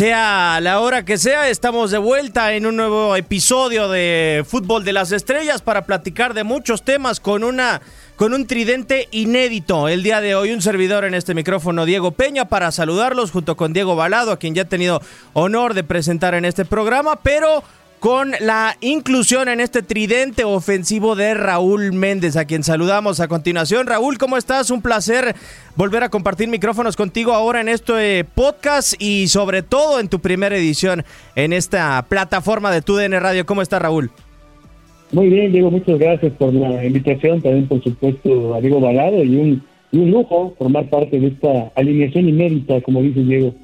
Sea la hora que sea, estamos de vuelta en un nuevo episodio de Fútbol de las Estrellas para platicar de muchos temas con una con un tridente inédito. El día de hoy un servidor en este micrófono Diego Peña para saludarlos junto con Diego Balado, a quien ya he tenido honor de presentar en este programa, pero con la inclusión en este tridente ofensivo de Raúl Méndez, a quien saludamos a continuación. Raúl, ¿cómo estás? Un placer volver a compartir micrófonos contigo ahora en este podcast y sobre todo en tu primera edición en esta plataforma de TUDN Radio. ¿Cómo está Raúl? Muy bien, Diego, muchas gracias por la invitación, también por supuesto a Diego Balado y un, y un lujo formar parte de esta alineación inédita, como dice Diego.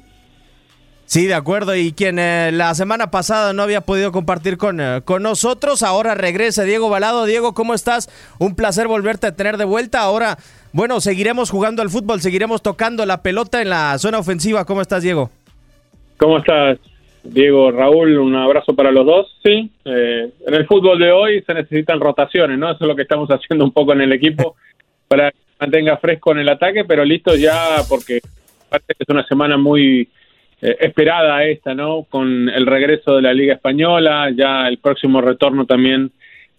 Sí, de acuerdo. Y quien eh, la semana pasada no había podido compartir con, eh, con nosotros, ahora regresa Diego Balado. Diego, ¿cómo estás? Un placer volverte a tener de vuelta. Ahora, bueno, seguiremos jugando al fútbol, seguiremos tocando la pelota en la zona ofensiva. ¿Cómo estás, Diego? ¿Cómo estás, Diego? Raúl, un abrazo para los dos. Sí, eh, en el fútbol de hoy se necesitan rotaciones, ¿no? Eso es lo que estamos haciendo un poco en el equipo para que mantenga fresco en el ataque, pero listo ya porque parece que es una semana muy eh, esperada esta, ¿no? Con el regreso de la Liga Española, ya el próximo retorno también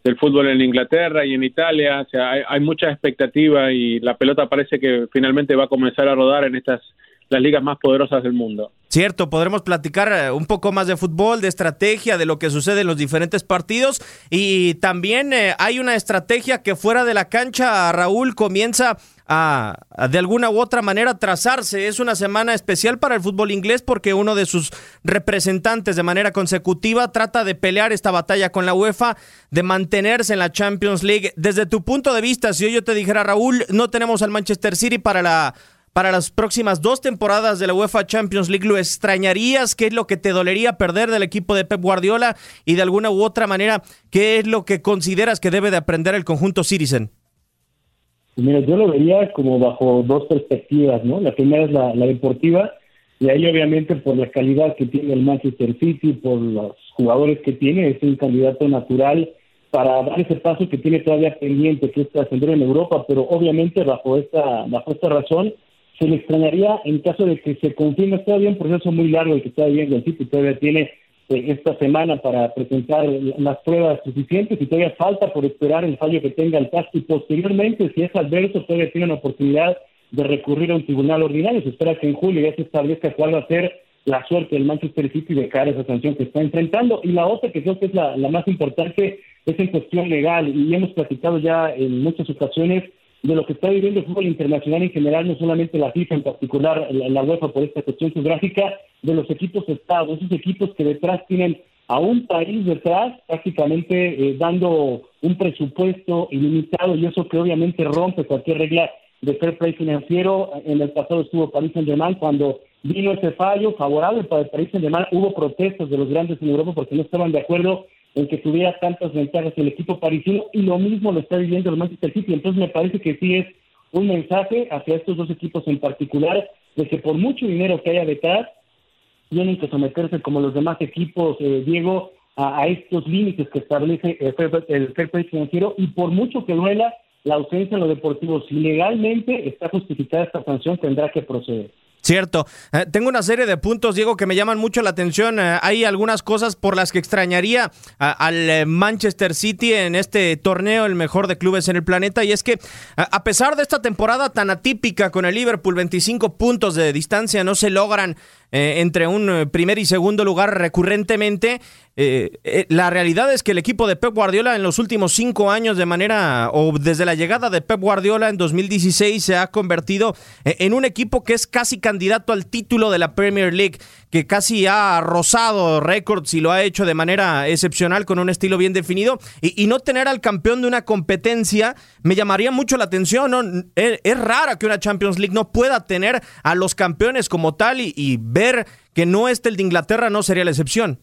del fútbol en Inglaterra y en Italia. O sea, hay, mucha expectativa y la pelota parece que finalmente va a comenzar a rodar en estas las ligas más poderosas del mundo. Cierto, podremos platicar eh, un poco más de fútbol, de estrategia, de lo que sucede en los diferentes partidos y también eh, hay una estrategia que fuera de la cancha, Raúl, comienza a, de alguna u otra manera trazarse. Es una semana especial para el fútbol inglés porque uno de sus representantes de manera consecutiva trata de pelear esta batalla con la UEFA, de mantenerse en la Champions League. Desde tu punto de vista, si yo te dijera, Raúl, no tenemos al Manchester City para la para las próximas dos temporadas de la UEFA Champions League. ¿Lo extrañarías? ¿Qué es lo que te dolería perder del equipo de Pep Guardiola? Y de alguna u otra manera, ¿qué es lo que consideras que debe de aprender el conjunto Citizen? Mira, yo lo vería como bajo dos perspectivas, ¿no? La primera es la, deportiva, y ahí obviamente por la calidad que tiene el Manchester City, por los jugadores que tiene, es un candidato natural para dar ese paso que tiene todavía pendiente, que es trascender en Europa, pero obviamente bajo esta, bajo esta razón se le extrañaría en caso de que se confirme todavía un proceso muy largo el que está viviendo el City, todavía tiene eh, esta semana para presentar las pruebas suficientes y todavía falta por esperar el fallo que tenga el TAS y posteriormente, si es adverso, todavía tiene una oportunidad de recurrir a un tribunal ordinario. Se espera que en julio ya se establezca cuál va a ser la suerte del Manchester City de caer esa sanción que está enfrentando. Y la otra, que creo que es la más importante, es en cuestión legal. Y hemos platicado ya en muchas ocasiones de lo que está viviendo el fútbol internacional en general, no solamente la FIFA, en particular la, UEFA por esta cuestión geográfica, de los equipos estados, esos equipos que detrás tienen a un país detrás, prácticamente eh, dando un presupuesto ilimitado y eso que obviamente rompe cualquier regla de fair play financiero. En el pasado estuvo París Saint-Germain cuando vino ese fallo favorable para el París Saint-Germain, hubo protestas de los grandes en Europa porque no estaban de acuerdo en que tuviera tantas ventajas el equipo parisino y lo mismo lo está viviendo el Manchester City. Entonces me parece que sí es un mensaje hacia estos dos equipos en particular de que por mucho dinero que haya detrás, tienen que someterse como los demás equipos, eh, Diego, a, estos límites que establece el fair, play financiero y por mucho que duela la ausencia en lo deportivo, si legalmente está justificada esta sanción, tendrá que proceder. Cierto. Eh, tengo una serie de puntos, Diego, que me llaman mucho la atención. Eh, hay algunas cosas por las que extrañaría al eh, Manchester City en este torneo, el mejor de clubes en el planeta. Y es que, a pesar de esta temporada tan atípica con el Liverpool, 25 puntos de distancia, no se logran eh, entre un eh, primer y segundo lugar recurrentemente. Eh, la realidad es que el equipo de Pep Guardiola en los últimos cinco años de manera, o desde la llegada de Pep Guardiola en 2016, se ha convertido en un equipo que es casi candidato al título de la Premier League, que casi ha rozado récords y lo ha hecho de manera excepcional con un estilo bien definido. Y, no tener al campeón de una competencia me llamaría mucho la atención. Es, rara que una Champions League no pueda tener a los campeones como tal y, y ver que no esté el de Inglaterra no sería la excepción.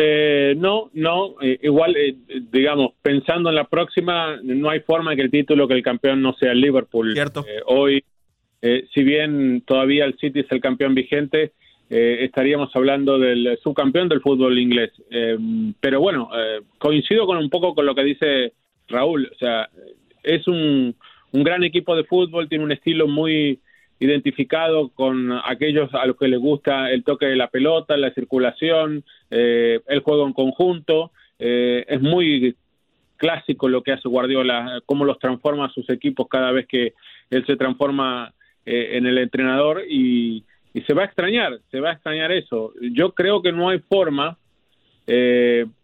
Eh, no, no, eh, igual, eh, digamos, pensando en la próxima, no hay forma de que el título, que el campeón no sea el Liverpool. Cierto. hoy si bien todavía el City es el campeón vigente, estaríamos hablando del subcampeón del fútbol inglés. pero bueno, coincido con un poco con lo que dice Raúl. O sea, es un, un gran equipo de fútbol, tiene un estilo muy identificado con aquellos a los que les gusta el toque de la pelota, la circulación, eh, el juego en conjunto. Eh, es muy clásico lo que hace Guardiola, cómo los transforma sus equipos cada vez que él se transforma eh, en el entrenador y, y, se va a extrañar, se va a extrañar eso. Yo creo que no hay forma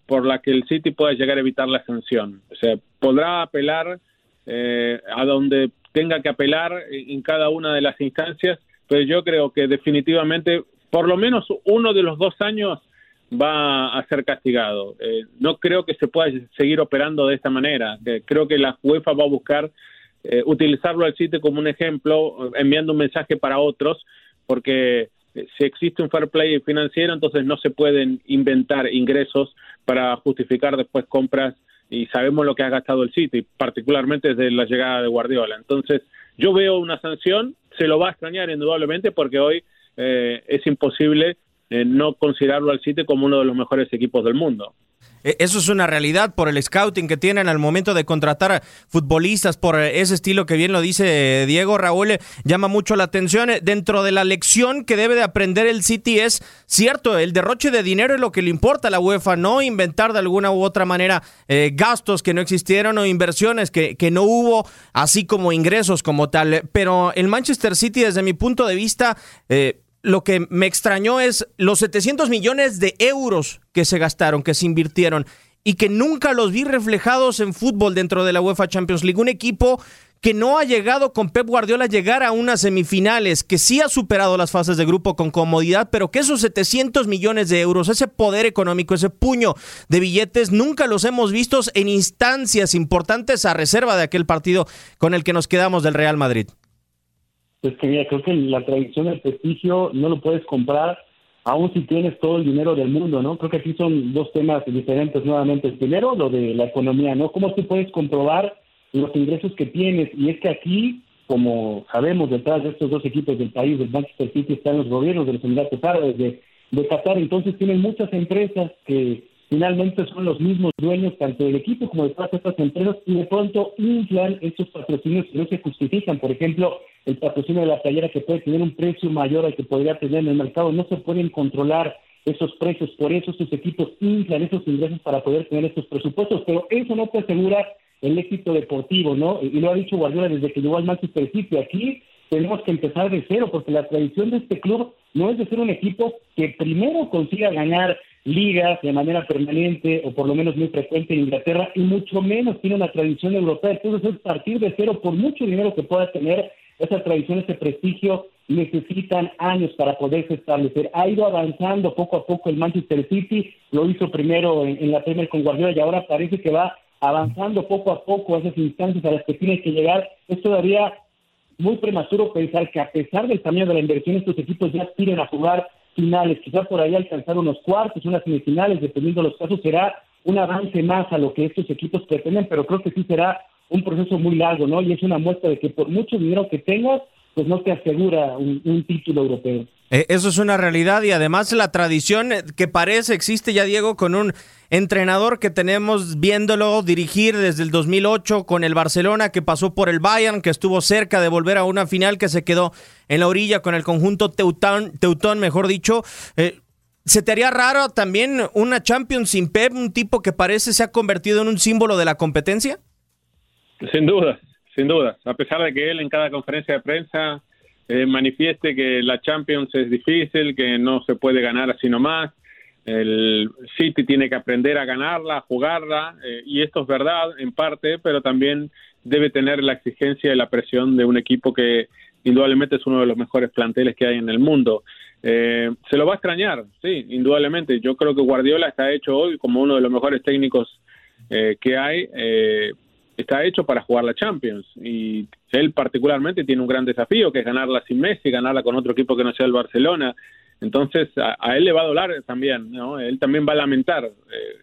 por la que el City pueda llegar a evitar la sanción. O sea, podrá apelar a donde tenga que apelar en cada una de las instancias, pero yo creo que definitivamente por lo menos uno de los dos años va a ser castigado. Eh, no creo que se pueda seguir operando de esta manera. creo que la UEFA va a buscar eh, utilizarlo al sitio como un ejemplo, enviando un mensaje para otros, porque eh, si existe un fair play financiero, entonces no se pueden inventar ingresos para justificar después compras y sabemos lo que ha gastado el City, particularmente desde la llegada de Guardiola. Entonces, yo veo una sanción, se lo va a extrañar indudablemente porque hoy eh, es imposible eh, no considerarlo al City como uno de los mejores equipos del mundo. E, eso es una realidad por el scouting que tienen al momento de contratar futbolistas, por ese estilo que bien lo dice Diego Raúl, eh, llama mucho la atención. Eh, dentro de la lección que debe de aprender el City es cierto, el derroche de dinero es lo que le importa a la UEFA, no inventar de alguna u otra manera eh, gastos que no existieron o inversiones que, que no hubo, así como ingresos como tal. Pero el Manchester City, desde mi punto de vista, lo que me extrañó es los 700 millones de euros que se gastaron, que se invirtieron y que nunca los vi reflejados en fútbol dentro de la UEFA Champions League. Un equipo que no ha llegado con Pep Guardiola a llegar a unas semifinales, que sí ha superado las fases de grupo con comodidad, pero que esos 700 millones de euros, ese poder económico, ese puño de billetes, nunca los hemos visto en instancias importantes a reserva de aquel partido con el que nos quedamos del Real Madrid pues que mira, creo que la tradición del prestigio no lo puedes comprar aún si tienes todo el dinero del mundo, ¿no? Creo que aquí son dos temas diferentes nuevamente. El primero, lo de la economía, ¿no? ¿Cómo tú puedes comprobar los ingresos que tienes? Y es que aquí, como sabemos, detrás de estos dos equipos del país, del Manchester City, están los gobiernos de los Emiratos Árabes, de, de Qatar, entonces tienen muchas empresas que finalmente son los mismos dueños tanto del equipo como de todas estas empresas y de pronto inflan estos patrocinios que no se justifican. Por ejemplo, el patrocinio de la playera que puede tener un precio mayor al que podría tener en el mercado, no se pueden controlar esos precios, por eso estos equipos inflan esos ingresos para poder tener estos presupuestos, pero eso no te asegura el éxito deportivo, ¿no? Y lo ha dicho Guardiola desde que llegó al Manchester City. Aquí tenemos que empezar de cero, porque la tradición de este club no es de ser un equipo que primero consiga ganar ligas de manera permanente o por lo menos muy frecuente en Inglaterra y mucho menos tiene una tradición europea. Entonces es partir de cero por mucho dinero que pueda tener esa tradición, ese prestigio, necesitan años para poderse establecer. Ha ido avanzando poco a poco el Manchester City, lo hizo primero en, la Premier con Guardiola y ahora parece que va avanzando poco a poco esas instancias a las que tiene que llegar. Es todavía muy prematuro pensar que a pesar del tamaño de la inversión, estos equipos ya aspiren a jugar finales, quizás por ahí alcanzar unos cuartos, unas semifinales, dependiendo de los casos, será un avance más a lo que estos equipos pretenden, pero creo que sí será un proceso muy largo, ¿no? Y es una muestra de que por mucho dinero que tengas, pues no te asegura un, título europeo. Eh, eso es una realidad y además la tradición que parece existe ya, Diego, con un entrenador que tenemos viéndolo dirigir desde el 2008 con el Barcelona, que pasó por el Bayern, que estuvo cerca de volver a una final, que se quedó en la orilla con el conjunto Teutón, Teutón mejor dicho. Eh, ¿Se te haría raro también una Champions sin Pep, un tipo que parece se ha convertido en un símbolo de la competencia? Sin duda, sin duda. A pesar de que él en cada conferencia de prensa eh, manifieste que la Champions es difícil, que no se puede ganar así nomás, el City tiene que aprender a ganarla, a jugarla, eh, y esto es verdad en parte, pero también debe tener la exigencia y la presión de un equipo que indudablemente es uno de los mejores planteles que hay en el mundo. Eh, se lo va a extrañar, sí, indudablemente. Yo creo que Guardiola está hecho hoy como uno de los mejores técnicos que hay está hecho para jugar la Champions y él particularmente tiene un gran desafío que es ganarla sin Messi, ganarla con otro equipo que no sea el Barcelona. Entonces a, él le va a doler también, ¿no? Él también va a lamentar eh,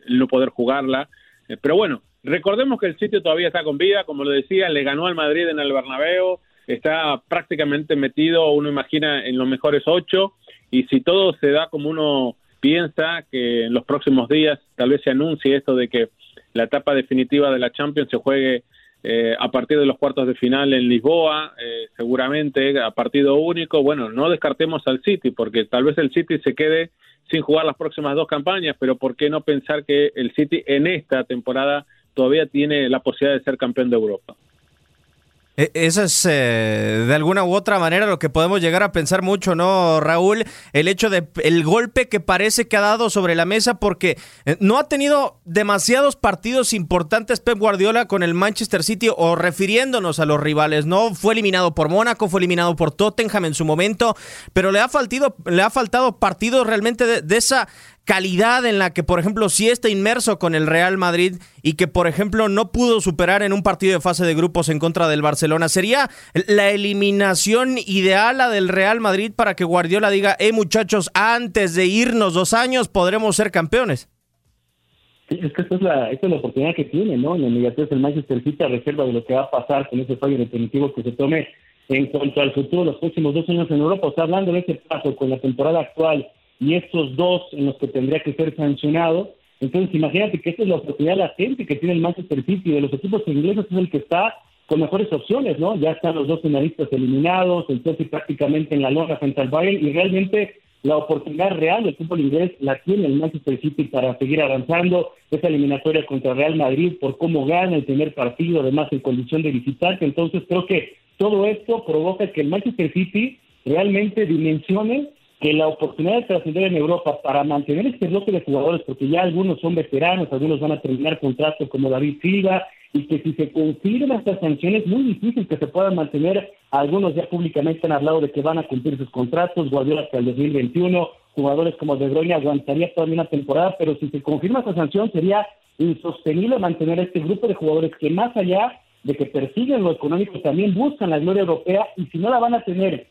el no poder jugarla. Eh, pero bueno, recordemos que el sitio todavía está con vida, como lo decía, le ganó al Madrid en el Bernabéu, está prácticamente metido, uno imagina, en los mejores ocho, y si todo se da como uno piensa, que en los próximos días tal vez se anuncie esto de que la etapa definitiva de la Champions se juegue eh, a partir de los cuartos de final en Lisboa, eh, seguramente a partido único. Bueno, no descartemos al City, porque tal vez el City se quede sin jugar las próximas dos campañas, pero ¿por qué no pensar que el City en esta temporada todavía tiene la posibilidad de ser campeón de Europa? E, eso es eh, de alguna u otra manera lo que podemos llegar a pensar mucho, ¿no, Raúl? El hecho de el golpe que parece que ha dado sobre la mesa porque eh, no ha tenido demasiados partidos importantes Pep Guardiola con el Manchester City o refiriéndonos a los rivales, ¿no? Fue eliminado por Mónaco, fue eliminado por Tottenham en su momento, pero le ha faltado, le ha faltado partidos realmente de esa calidad en la que, por ejemplo, sí está inmerso con el Real Madrid y que, por ejemplo, no pudo superar en un partido de fase de grupos en contra del Barcelona. ¿Sería la eliminación ideal la del Real Madrid para que Guardiola diga, hey muchachos, antes de irnos dos años podremos ser campeones? Sí, es que esta es, la, esta es la oportunidad que tiene, ¿no? En la inmediatez el Manchester City a reserva de lo que va a pasar con ese fallo definitivo que se tome en cuanto al futuro de los próximos dos años en Europa. O sea, hablando de ese paso con la temporada actual y estos dos en los que tendría que ser sancionado. Entonces, imagínate que esta es la oportunidad latente que tiene el Manchester City de los equipos ingleses, es el que está con mejores opciones, ¿no? Ya están los dos finalistas eliminados, entonces prácticamente en la lona frente al Bayern y realmente la oportunidad real del fútbol inglés la tiene el Manchester City para seguir avanzando esa eliminatoria contra Real Madrid por cómo gana el primer partido, además en condición de visitante. Entonces creo que todo esto provoca que el Manchester City realmente dimensione que la oportunidad de trascender en Europa para mantener este bloque de jugadores, porque ya algunos son veteranos, algunos van a terminar contratos como David Silva, y que si se confirman estas sanciones, es muy difícil que se puedan mantener. Algunos ya públicamente han hablado de que van a cumplir sus contratos, Guardiola hasta el 2021, jugadores como De Bruyne aguantaría toda una temporada, pero si se confirma esta sanción sería insostenible mantener este grupo de jugadores que más allá de que persiguen lo económico, también buscan la gloria europea y si no la van a tener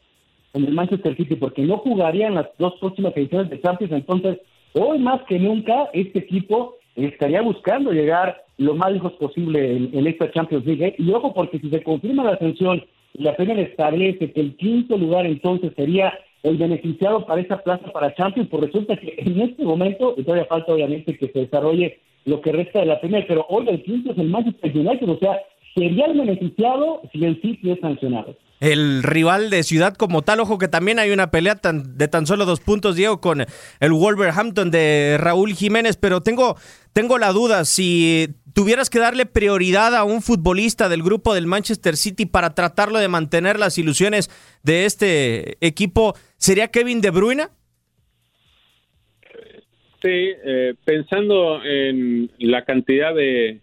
en el Manchester City porque no jugarían las dos próximas ediciones de Champions. Entonces, hoy más que nunca, este equipo estaría buscando llegar lo más lejos posible en, esta Champions League. ¿eh? Y ojo, porque si se confirma la ascensión la Premier establece que el quinto lugar entonces sería el beneficiado para esa plaza para Champions, pues resulta que en este momento, y todavía falta obviamente que se desarrolle lo que resta de la Premier, pero hoy el quinto es el Manchester United, o sea, sería el beneficiado si el City es sancionado el rival de ciudad como tal. Ojo que también hay una pelea de tan solo dos puntos, Diego, con el Wolverhampton de Raúl Jiménez, pero tengo, tengo la duda, si tuvieras que darle prioridad a un futbolista del grupo del Manchester City para tratarlo de mantener las ilusiones de este equipo, ¿sería Kevin De Bruyne? Sí, eh, pensando en la cantidad de,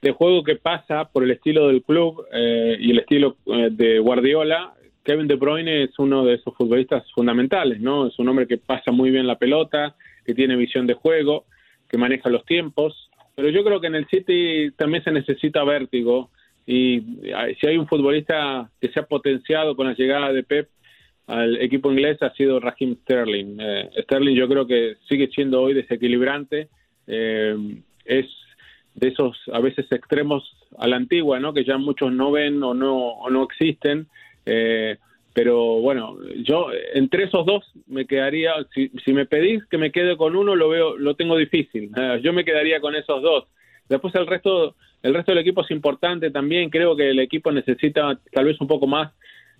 de juego que pasa por el estilo del club eh, y el estilo eh, de Guardiola, Kevin De Bruyne es uno de esos futbolistas fundamentales, ¿no? Es un hombre que pasa muy bien la pelota, que tiene visión de juego, que maneja los tiempos, pero yo creo que en el City también se necesita vértigo y si hay un futbolista que se ha potenciado con la llegada de Pep al equipo inglés ha sido Raheem Sterling. Eh, Sterling yo creo que sigue siendo hoy desequilibrante, es de esos a veces extremos a la antigua, ¿no? Que ya muchos no ven o no, o no existen. Eh, pero bueno, yo entre esos dos me quedaría, si, si me pedís que me quede con uno, lo veo, lo tengo difícil. Yo me quedaría con esos dos. Después el resto, el resto del equipo es importante también. Creo que el equipo necesita tal vez un poco más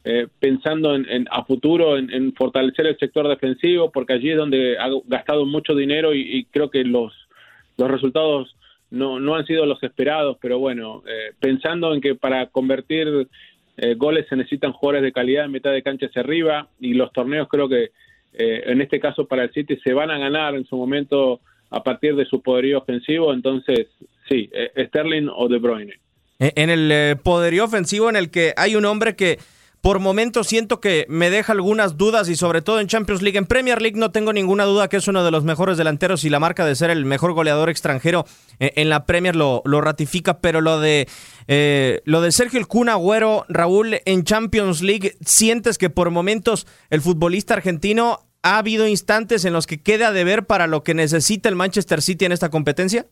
eh, pensando en, a futuro en, fortalecer el sector defensivo, porque allí es donde ha gastado mucho dinero y, y creo que los los resultados no, no han sido los esperados, pero bueno, eh, pensando en que para convertir eh, goles se necesitan jugadores de calidad en mitad de cancha hacia arriba y los torneos creo que eh, en este caso para el City se van a ganar en su momento a partir de su poderío ofensivo, entonces sí, Sterling o De Bruyne. En el poderío ofensivo en el que hay un hombre que por momentos siento que me deja algunas dudas y sobre todo en Champions League. En Premier League no tengo ninguna duda que es uno de los mejores delanteros y la marca de ser el mejor goleador extranjero en la Premier lo, lo ratifica, pero lo de, eh, lo de Sergio El Kun Agüero, Raúl, en Champions League, ¿sientes que por momentos el futbolista argentino ha habido instantes en los que queda de ver para lo que necesita el Manchester City en esta competencia?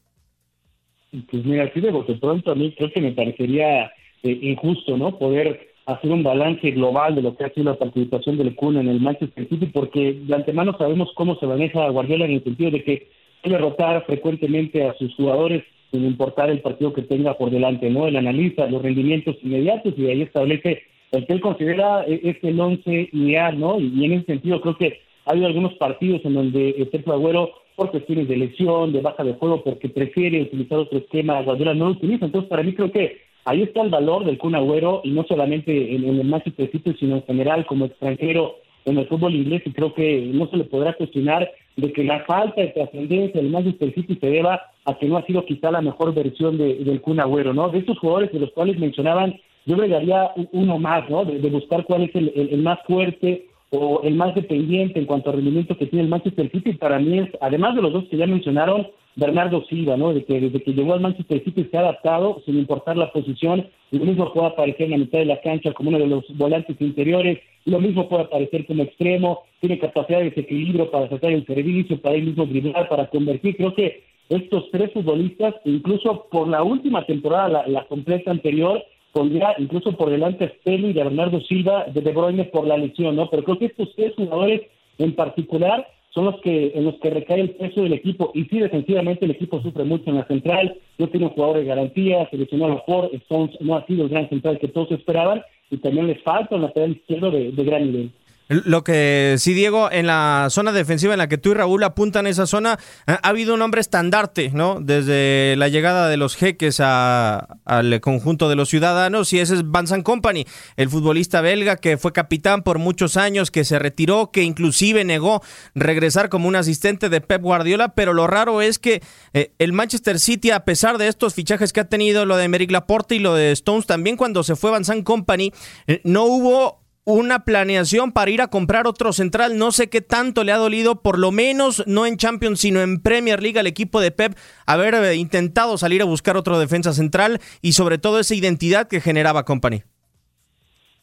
Pues mira, sí de pronto a mí creo que me parecería eh, injusto, ¿no? Poder hacer un balance global de lo que ha sido la participación del Kun en el Manchester City, porque de antemano sabemos cómo se maneja Guardiola en el sentido de que debe rotar frecuentemente a sus jugadores sin importar el partido que tenga por delante, ¿no? Él analiza los rendimientos inmediatos y ahí establece el que él considera e-, es el once ideal, ¿no? Y, en ese sentido creo que ha habido algunos partidos en donde Sergio Agüero, por cuestiones de lesión, de baja de juego, porque prefiere utilizar otro esquema, Guardiola no lo utiliza. Entonces, para mí creo que ahí está el valor del Kun Agüero, y no solamente en, el Manchester City, sino en general como extranjero en el fútbol inglés, y creo que no se le podrá cuestionar de que la falta de trascendencia del Manchester City se deba a que no ha sido quizá la mejor versión de, del Kun Agüero, ¿no? De estos jugadores de los cuales mencionaban, yo agregaría uno más, ¿no? De, buscar cuál es el más fuerte o el más dependiente en cuanto al rendimiento que tiene el Manchester City, para mí es, además de los dos que ya mencionaron, Bernardo Silva, ¿no? De que desde que llegó al Manchester City se ha adaptado sin importar la posición, lo mismo puede aparecer en la mitad de la cancha como uno de los volantes interiores, lo mismo puede aparecer como extremo, tiene capacidad de desequilibrio para sacar el servicio, para ir mismo driblar, para convertir, creo que estos tres futbolistas, incluso por la última temporada, la completa anterior, pondría incluso por delante a Sterling y a Bernardo Silva de De Bruyne por la lesión, ¿no? Pero creo que estos tres jugadores en particular son los que en los que recae el peso del equipo y sí defensivamente el equipo sufre mucho en la central, no tiene un jugador de garantía, seleccionó a mejor, Stones no ha sido el gran central que todos esperaban y también les falta un lateral izquierdo de gran nivel. Lo que sí, Diego, en la zona defensiva en la que tú y Raúl apuntan esa zona, ha habido un hombre estandarte, ¿no? Desde la llegada de los jeques al conjunto de los ciudadanos, y ese es Vincent Company, el futbolista belga que fue capitán por muchos años, que se retiró, que inclusive negó regresar como un asistente de Pep Guardiola, pero lo raro es que eh, el Manchester City, a pesar de estos fichajes que ha tenido, lo de Merrick Laporte y lo de Stones, también cuando se fue Vincent Company, eh, no hubo una planeación para ir a comprar otro central. No sé qué tanto le ha dolido, por lo menos no en Champions, sino en Premier League al equipo de Pep, haber eh, intentado salir a buscar otro defensa central y sobre todo esa identidad que generaba Company.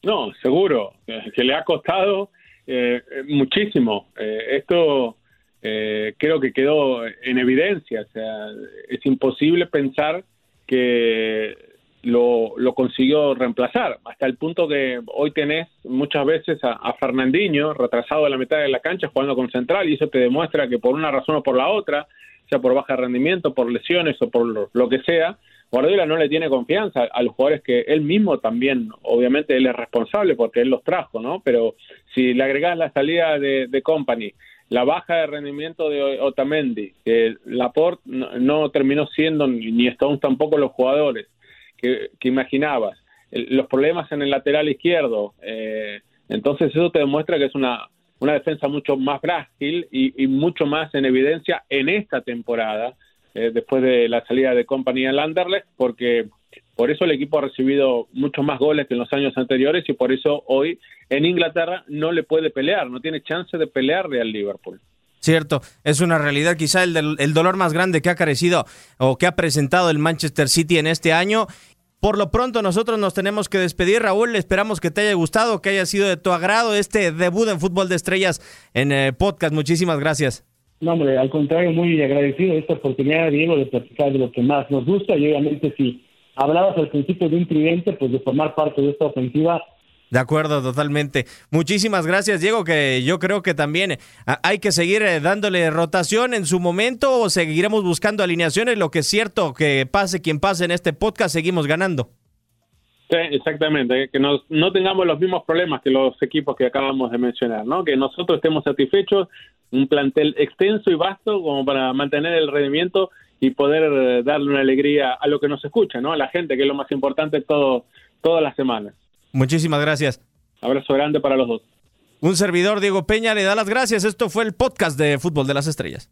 No, seguro, que le ha costado eh, muchísimo. Eh, esto creo que quedó en evidencia. O sea, es imposible pensar que lo, lo, consiguió reemplazar, hasta el punto que hoy tenés muchas veces a, Fernandinho retrasado a la mitad de la cancha jugando con central y eso te demuestra que por una razón o por la otra, sea por baja rendimiento, por lesiones o por lo, que sea, Guardiola no le tiene confianza a los jugadores que él mismo también, obviamente él es responsable porque él los trajo, ¿no? Pero si le agregás la salida de, de Company, la baja de rendimiento de Otamendi, que Laporte no, no terminó siendo, ni Stones tampoco los jugadores, que, imaginabas, los problemas en el lateral izquierdo. Eh, entonces eso te demuestra que es una, una defensa mucho más frágil y, mucho más en evidencia en esta temporada, eh, después de la salida de compañía en Landerlecht, porque por eso el equipo ha recibido muchos más goles que en los años anteriores y por eso hoy en Inglaterra no le puede pelear, no tiene chance de pelearle al Liverpool. Cierto, es una realidad, quizá el, el dolor más grande que ha carecido o que ha presentado el Manchester City en este año por lo pronto nosotros nos tenemos que despedir, Raúl. Esperamos que te haya gustado, que haya sido de tu agrado este debut en Fútbol de Estrellas en eh, podcast. Muchísimas gracias. No, hombre, al contrario, muy agradecido de esta oportunidad, Diego, de platicar de lo que más nos gusta. Y obviamente si hablabas al principio de un tridente, pues de formar parte de esta ofensiva, de acuerdo, totalmente. Muchísimas gracias, Diego, que yo creo que también ah, hay que seguir eh, dándole rotación en su momento o seguiremos buscando alineaciones. Lo que es cierto, que pase quien pase en este podcast, seguimos ganando. Sí, exactamente, que no tengamos los mismos problemas que los equipos que acabamos de mencionar, ¿no? Que nosotros estemos satisfechos, un plantel extenso y vasto como para mantener el rendimiento y poder eh, darle una alegría a lo que nos escucha, ¿no? A la gente, que es lo más importante todo, todas las semanas. Muchísimas gracias. Abrazo grande para los dos. Un servidor, Diego Peña, le da las gracias. Esto fue el podcast de Fútbol de las Estrellas.